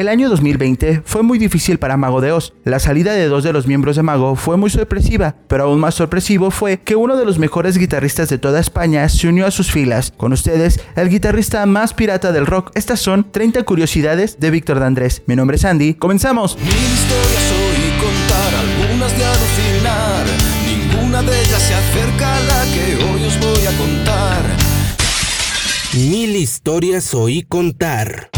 El año 2020 fue muy difícil para Mago de Oz. La salida de dos de los miembros de Mago fue muy sorpresiva, pero aún más sorpresivo fue que uno de los mejores guitarristas de toda España se unió a sus filas. Con ustedes, el guitarrista más pirata del rock. Estas son 30 curiosidades de Víctor de Andrés. Mi nombre es Andy. ¡Comenzamos! Mil historias oí contar, algunas de alucinar. Ninguna de ellas se acerca a la que hoy os voy a contar. Mil historias oí contar.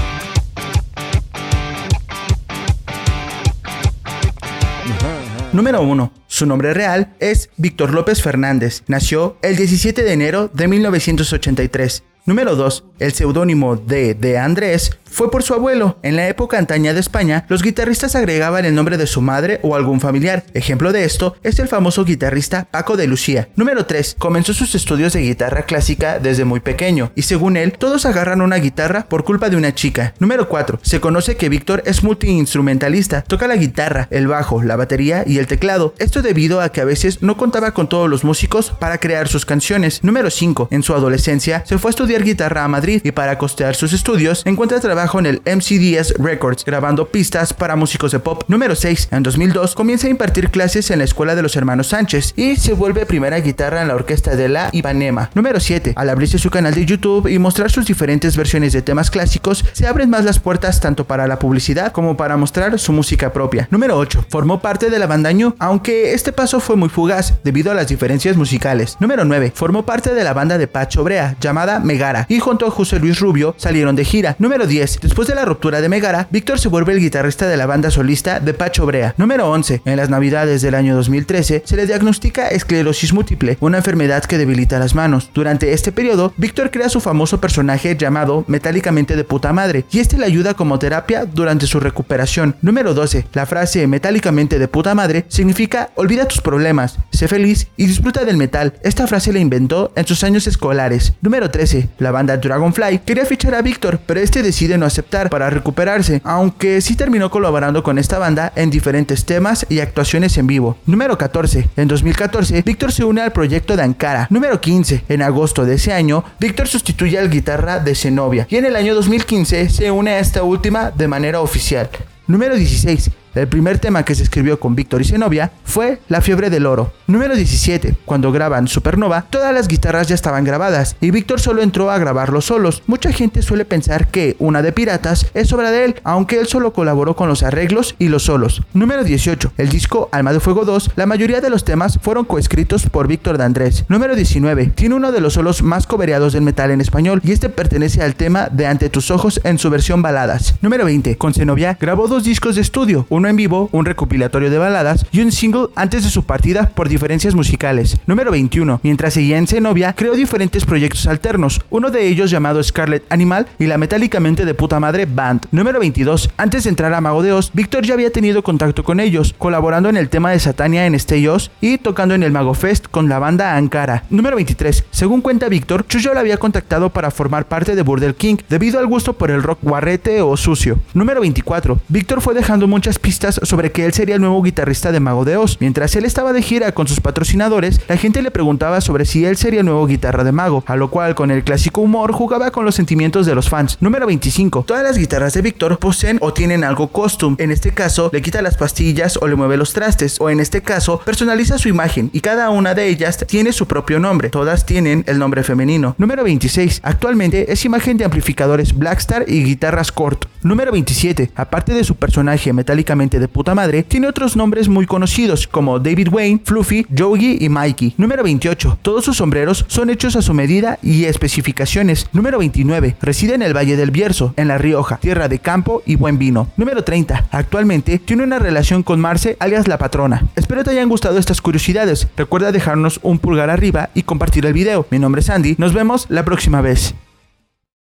Número 1. Su nombre real es Víctor López Fernández. Nació el 17 de enero de 1983. Número 2. El seudónimo de De Andrés fue por su abuelo. En la época antaña de España, los guitarristas agregaban el nombre de su madre o algún familiar. Ejemplo de esto es el famoso guitarrista Paco de Lucía. Número 3. Comenzó sus estudios de guitarra clásica desde muy pequeño y según él, todos agarran una guitarra por culpa de una chica. Número 4. Se conoce que Víctor es multiinstrumentalista. Toca la guitarra, el bajo, la batería y el teclado. Esto debido a que a veces no contaba con todos los músicos para crear sus canciones. Número 5. En su adolescencia se fue a estudiar guitarra a Madrid y para costear sus estudios encuentra trabajo en el MCDS Records grabando pistas para músicos de pop. Número 6. En 2002 comienza a impartir clases en la escuela de los hermanos Sánchez y se vuelve primera guitarra en la orquesta de la Ipanema. Número 7. Al abrirse su canal de YouTube y mostrar sus diferentes versiones de temas clásicos, se abren más las puertas tanto para la publicidad como para mostrar su música propia. Número 8. Formó parte de la banda Ñu, aunque este paso fue muy fugaz debido a las diferencias musicales. Número 9. Formó parte de la banda de Pacho Brea llamada Mega y junto a José Luis Rubio salieron de gira. Número 10. Después de la ruptura de Megara, Víctor se vuelve el guitarrista de la banda solista de Pacho Brea. Número 11. En las navidades del año 2013 se le diagnostica esclerosis múltiple, una enfermedad que debilita las manos. Durante este periodo, Víctor crea su famoso personaje llamado Metálicamente de puta madre y este le ayuda como terapia durante su recuperación. Número 12. La frase Metálicamente de puta madre significa olvida tus problemas, sé feliz y disfruta del metal. Esta frase la inventó en sus años escolares. Número 13. La banda Dragonfly quería fichar a Víctor, pero este decide no aceptar para recuperarse, aunque sí terminó colaborando con esta banda en diferentes temas y actuaciones en vivo. Número 14. En 2014, Víctor se une al proyecto de Ankara. Número 15. En agosto de ese año, Víctor sustituye al guitarra de Zenobia y en el año 2015 se une a esta última de manera oficial. Número 16. El primer tema que se escribió con Víctor y Zenobia fue La fiebre del oro. Número 17. Cuando graban Supernova, todas las guitarras ya estaban grabadas y Víctor solo entró a grabarlos solos. Mucha gente suele pensar que una de Piratas es obra de él, aunque él solo colaboró con los arreglos y los solos. Número 18. El disco Alma de Fuego 2, la mayoría de los temas fueron coescritos por Víctor de Andrés. Número 19. Tiene uno de los solos más cobereados del metal en español y este pertenece al tema de Ante tus ojos en su versión baladas. Número 20. Con Zenobia grabó dos discos de estudio, uno en vivo, un recopilatorio de baladas y un single antes de su partida por diferencias musicales. Número 21. Mientras seguía en Zenobia, creó diferentes proyectos alternos, uno de ellos llamado Scarlet Animal y la metálicamente de puta madre Band. Número 22. Antes de entrar a Mago de Oz, Víctor ya había tenido contacto con ellos, colaborando en el tema de Satania en Stay Oz y tocando en el Mago Fest con la banda Ankara. Número 23. Según cuenta Víctor, Chuyo lo había contactado para formar parte de Burdel King debido al gusto por el rock guarrete o sucio. Número 24. Víctor fue dejando muchas pistas sobre que él sería el nuevo guitarrista de Mago de Oz. Mientras él estaba de gira con sus patrocinadores, la gente le preguntaba sobre si él sería el nuevo guitarra de Mago, a lo cual con el clásico humor jugaba con los sentimientos de los fans. Número 25. Todas las guitarras de Víctor poseen o tienen algo costume. En este caso, le quita las pastillas o le mueve los trastes, o en este caso, personaliza su imagen y cada una de ellas tiene su propio nombre. Todas tienen el nombre femenino. Número 26. Actualmente es imagen de amplificadores Blackstar y guitarras Cort. Número 27. Aparte de su personaje metálicamente de puta madre, tiene otros nombres muy conocidos como David Wayne, Fluffy, Yogi y Mikey. Número 28. Todos sus sombreros son hechos a su medida y especificaciones. Número 29. Reside en el Valle del Bierzo, en La Rioja, tierra de campo y buen vino. Número 30. Actualmente tiene una relación con Marce, alias la patrona. Espero te hayan gustado estas curiosidades. Recuerda dejarnos un pulgar arriba y compartir el video. Mi nombre es Andy. Nos vemos la próxima vez.